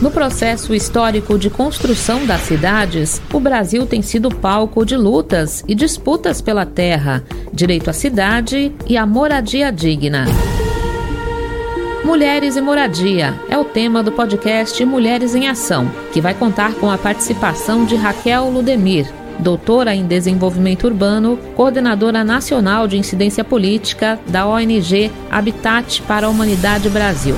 No processo histórico de construção das cidades, o Brasil tem sido palco de lutas e disputas pela terra, direito à cidade e à moradia digna. Mulheres e Moradia é o tema do podcast Mulheres em Ação, que vai contar com a participação de Raquel Ludemir, doutora em desenvolvimento urbano, coordenadora nacional de incidência política da ONG Habitat para a Humanidade Brasil.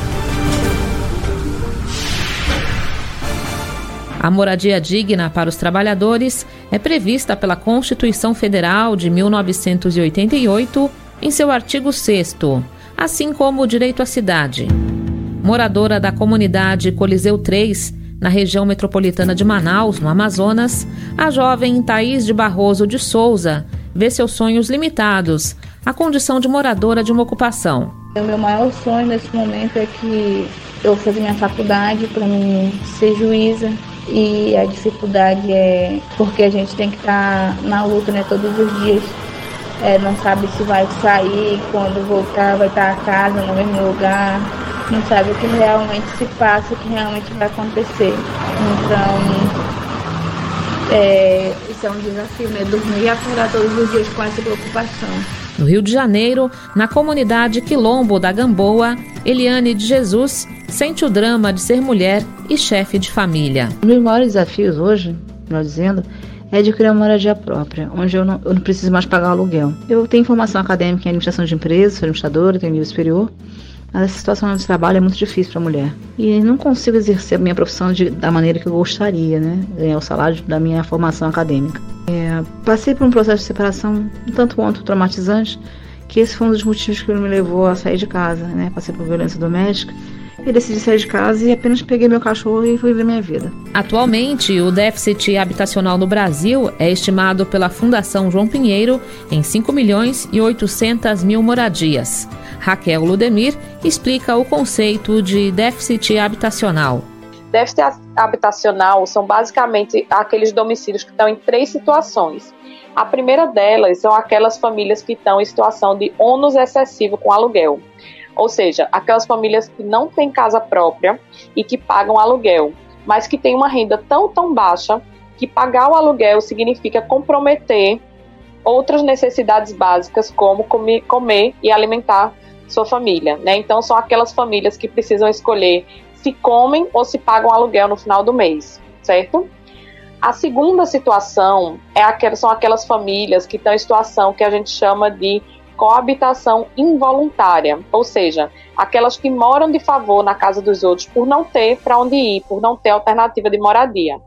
A moradia digna para os trabalhadores é prevista pela Constituição Federal de 1988 em seu artigo 6, assim como o direito à cidade. Moradora da comunidade Coliseu 3, na região metropolitana de Manaus, no Amazonas, a jovem Thaís de Barroso de Souza vê seus sonhos limitados à condição de moradora de uma ocupação. O meu maior sonho nesse momento é que eu fazer minha faculdade para mim ser juíza e a dificuldade é porque a gente tem que estar tá na luta né, todos os dias. É, não sabe se vai sair, quando voltar vai estar tá a casa no mesmo lugar, não sabe o que realmente se passa, o que realmente vai acontecer. Então, é, isso é um desafio, né? Dormir e acordar todos os dias com essa preocupação. No Rio de Janeiro, na comunidade Quilombo da Gamboa, Eliane de Jesus sente o drama de ser mulher e chefe de família. Um dos maiores desafios hoje, melhor dizendo, é de criar uma moradia própria, onde eu não, eu não preciso mais pagar aluguel. Eu tenho formação acadêmica em administração de empresas, sou administradora, tenho nível superior, mas essa situação de trabalho é muito difícil para a mulher. E não consigo exercer a minha profissão de, da maneira que eu gostaria, né? Ganhar o salário da minha formação acadêmica. É, passei por um processo de separação um tanto quanto traumatizante, que esse foi um dos motivos que me levou a sair de casa, né? Passei por violência doméstica e decidi sair de casa e apenas peguei meu cachorro e fui viver minha vida. Atualmente, o déficit habitacional no Brasil é estimado pela Fundação João Pinheiro em 5 milhões e 800 mil moradias. Raquel Ludemir explica o conceito de déficit habitacional. Déficit habitacional são basicamente aqueles domicílios que estão em três situações. A primeira delas são aquelas famílias que estão em situação de ônus excessivo com aluguel. Ou seja, aquelas famílias que não têm casa própria e que pagam aluguel, mas que têm uma renda tão, tão baixa que pagar o aluguel significa comprometer outras necessidades básicas, como comer, e alimentar sua família. Né? Então, são aquelas famílias que precisam escolher se comem ou se pagam aluguel no final do mês, certo? A segunda situação é são aquelas famílias que estão em situação que a gente chama de coabitação involuntária, ou seja, aquelas que moram de favor na casa dos outros por não ter para onde ir, por não ter alternativa de moradia.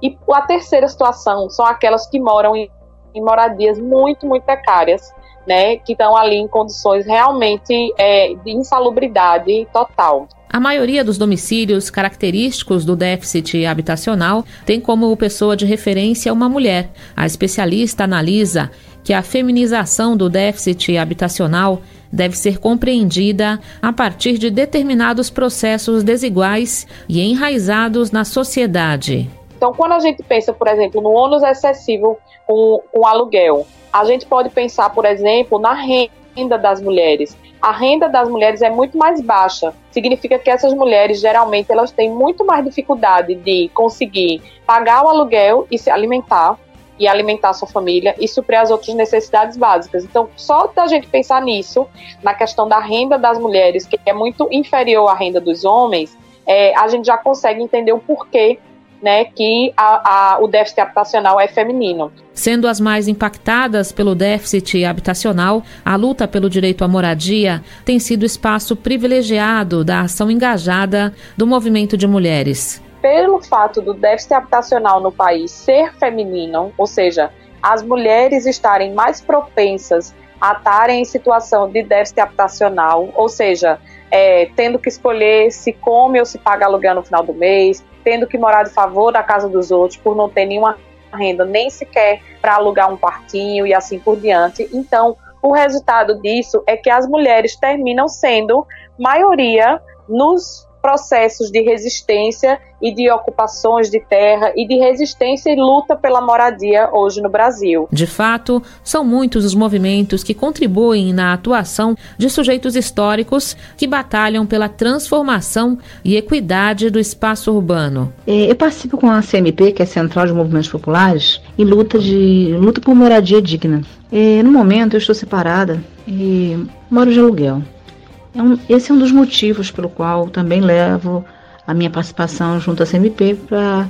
E a terceira situação são aquelas que moram em, em moradias muito, muito precárias, né, que estão ali em condições realmente é, de insalubridade total. A maioria dos domicílios característicos do déficit habitacional tem como pessoa de referência uma mulher. A especialista analisa que a feminização do déficit habitacional deve ser compreendida a partir de determinados processos desiguais e enraizados na sociedade. Então, quando a gente pensa, por exemplo, no ônus excessivo com o aluguel, a gente pode pensar, por exemplo, na renda das mulheres. A renda das mulheres é muito mais baixa. Significa que essas mulheres geralmente elas têm muito mais dificuldade de conseguir pagar o aluguel e se alimentar e alimentar sua família e suprir as outras necessidades básicas. Então, só da gente pensar nisso, na questão da renda das mulheres, que é muito inferior à renda dos homens, é, a gente já consegue entender o porquê né, que a, a, o déficit habitacional é feminino. Sendo as mais impactadas pelo déficit habitacional, a luta pelo direito à moradia tem sido espaço privilegiado da ação engajada do movimento de mulheres pelo fato do déficit habitacional no país ser feminino, ou seja, as mulheres estarem mais propensas a estarem em situação de déficit habitacional, ou seja, é, tendo que escolher se come ou se paga aluguel no final do mês, tendo que morar de favor da casa dos outros por não ter nenhuma renda, nem sequer para alugar um quartinho e assim por diante. Então, o resultado disso é que as mulheres terminam sendo maioria nos processos de resistência e de ocupações de terra e de resistência e luta pela moradia hoje no Brasil. De fato, são muitos os movimentos que contribuem na atuação de sujeitos históricos que batalham pela transformação e equidade do espaço urbano. É, eu participo com a CMP, que é a Central de Movimentos Populares, em luta de luta por moradia digna. É, no momento eu estou separada e moro de aluguel. É esse é um dos motivos pelo qual também levo a minha participação junto à CMP para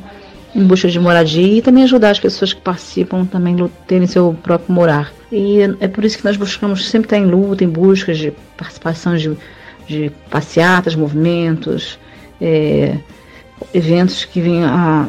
em busca de moradia e também ajudar as pessoas que participam também terem seu próprio morar. E é por isso que nós buscamos sempre estar em luta, em busca de participação de, de passeatas, movimentos, é, eventos que venham a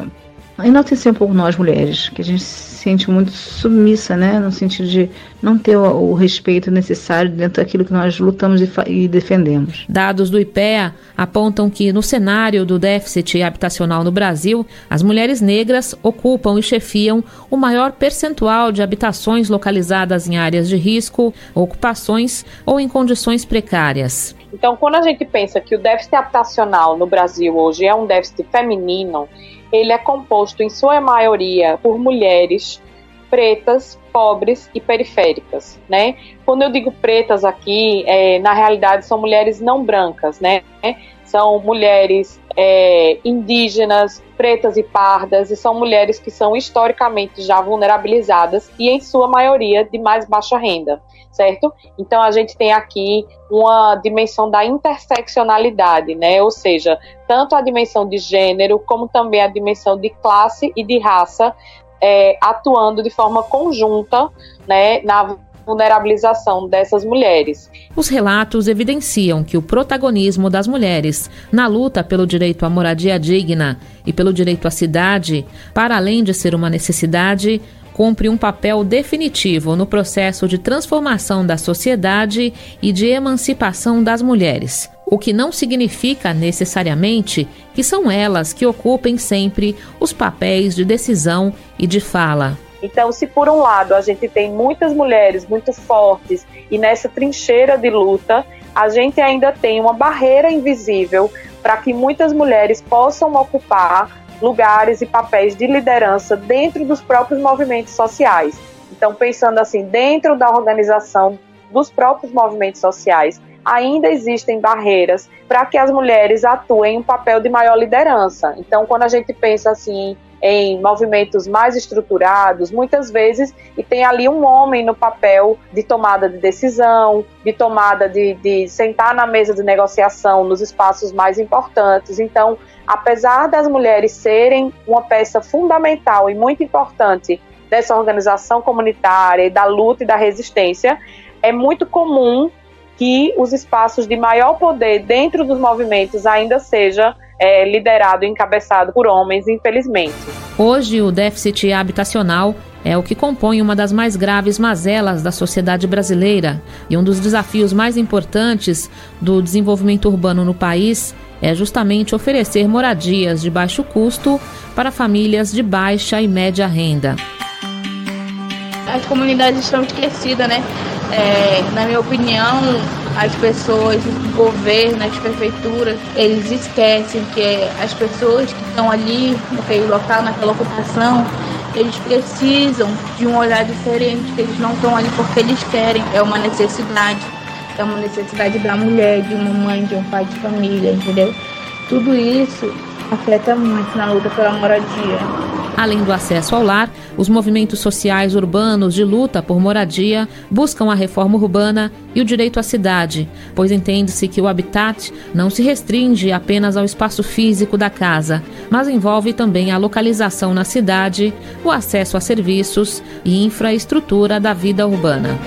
enaltecer um pouco nós mulheres, que a gente se sente muito submissa, né, no sentido de não ter o, o respeito necessário dentro daquilo que nós lutamos e, e, defendemos. Dados do IPEA apontam que no cenário do déficit habitacional no Brasil, as mulheres negras ocupam e chefiam o maior percentual de habitações localizadas em áreas de risco, ocupações ou em condições precárias. Então, quando a gente pensa que o déficit habitacional no Brasil hoje é um déficit feminino, ele é composto em sua maioria por mulheres pretas, pobres e periféricas, né? Quando eu digo pretas aqui, é, na realidade são mulheres não brancas, né? São mulheres é, indígenas, pretas e pardas, e são mulheres que são historicamente já vulnerabilizadas e, em sua maioria, de mais baixa renda certo? Então a gente tem aqui uma dimensão da interseccionalidade, né? Ou seja, tanto a dimensão de gênero como também a dimensão de classe e de raça é, atuando de forma conjunta, né, na vulnerabilização dessas mulheres. Os relatos evidenciam que o protagonismo das mulheres na luta pelo direito à moradia digna e pelo direito à cidade, para além de ser uma necessidade, cumpre um papel definitivo no processo de transformação da sociedade e de emancipação das mulheres, o que não significa necessariamente que são elas que ocupem sempre os papéis de decisão e de fala. Então, se por um lado a gente tem muitas mulheres muito fortes e nessa trincheira de luta, a gente ainda tem uma barreira invisível para que muitas mulheres possam ocupar lugares e papéis de liderança dentro dos próprios movimentos sociais. Então, pensando assim, dentro da organização dos próprios movimentos sociais, ainda existem barreiras para que as mulheres atuem um papel de maior liderança. Então, quando a gente pensa assim em movimentos mais estruturados, muitas vezes, e tem ali um homem no papel de tomada de decisão, de tomada de, de sentar na mesa de negociação nos espaços mais importantes. Então, apesar das mulheres serem uma peça fundamental e muito importante dessa organização comunitária da luta e da resistência, é muito comum que os espaços de maior poder dentro dos movimentos ainda seja é, liderado e encabeçado por homens, infelizmente. Hoje, o déficit habitacional é o que compõe uma das mais graves mazelas da sociedade brasileira e um dos desafios mais importantes do desenvolvimento urbano no país é justamente oferecer moradias de baixo custo para famílias de baixa e média renda. As comunidades estão esquecidas, né? É, na minha opinião, as pessoas, o governo, as prefeituras, eles esquecem que as pessoas que estão ali naquele local, naquela ocupação, eles precisam de um olhar diferente, eles não estão ali porque eles querem, é uma necessidade é uma necessidade da mulher, de uma mãe, de um pai de família, entendeu? Tudo isso afeta muito na luta pela moradia. Além do acesso ao lar, os movimentos sociais urbanos de luta por moradia buscam a reforma urbana e o direito à cidade, pois entende-se que o habitat não se restringe apenas ao espaço físico da casa, mas envolve também a localização na cidade, o acesso a serviços e infraestrutura da vida urbana.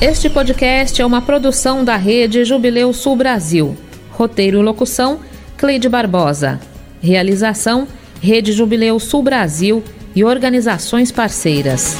Este podcast é uma produção da rede Jubileu Sul Brasil. Roteiro e locução: Cleide Barbosa. Realização: Rede Jubileu Sul Brasil e organizações parceiras.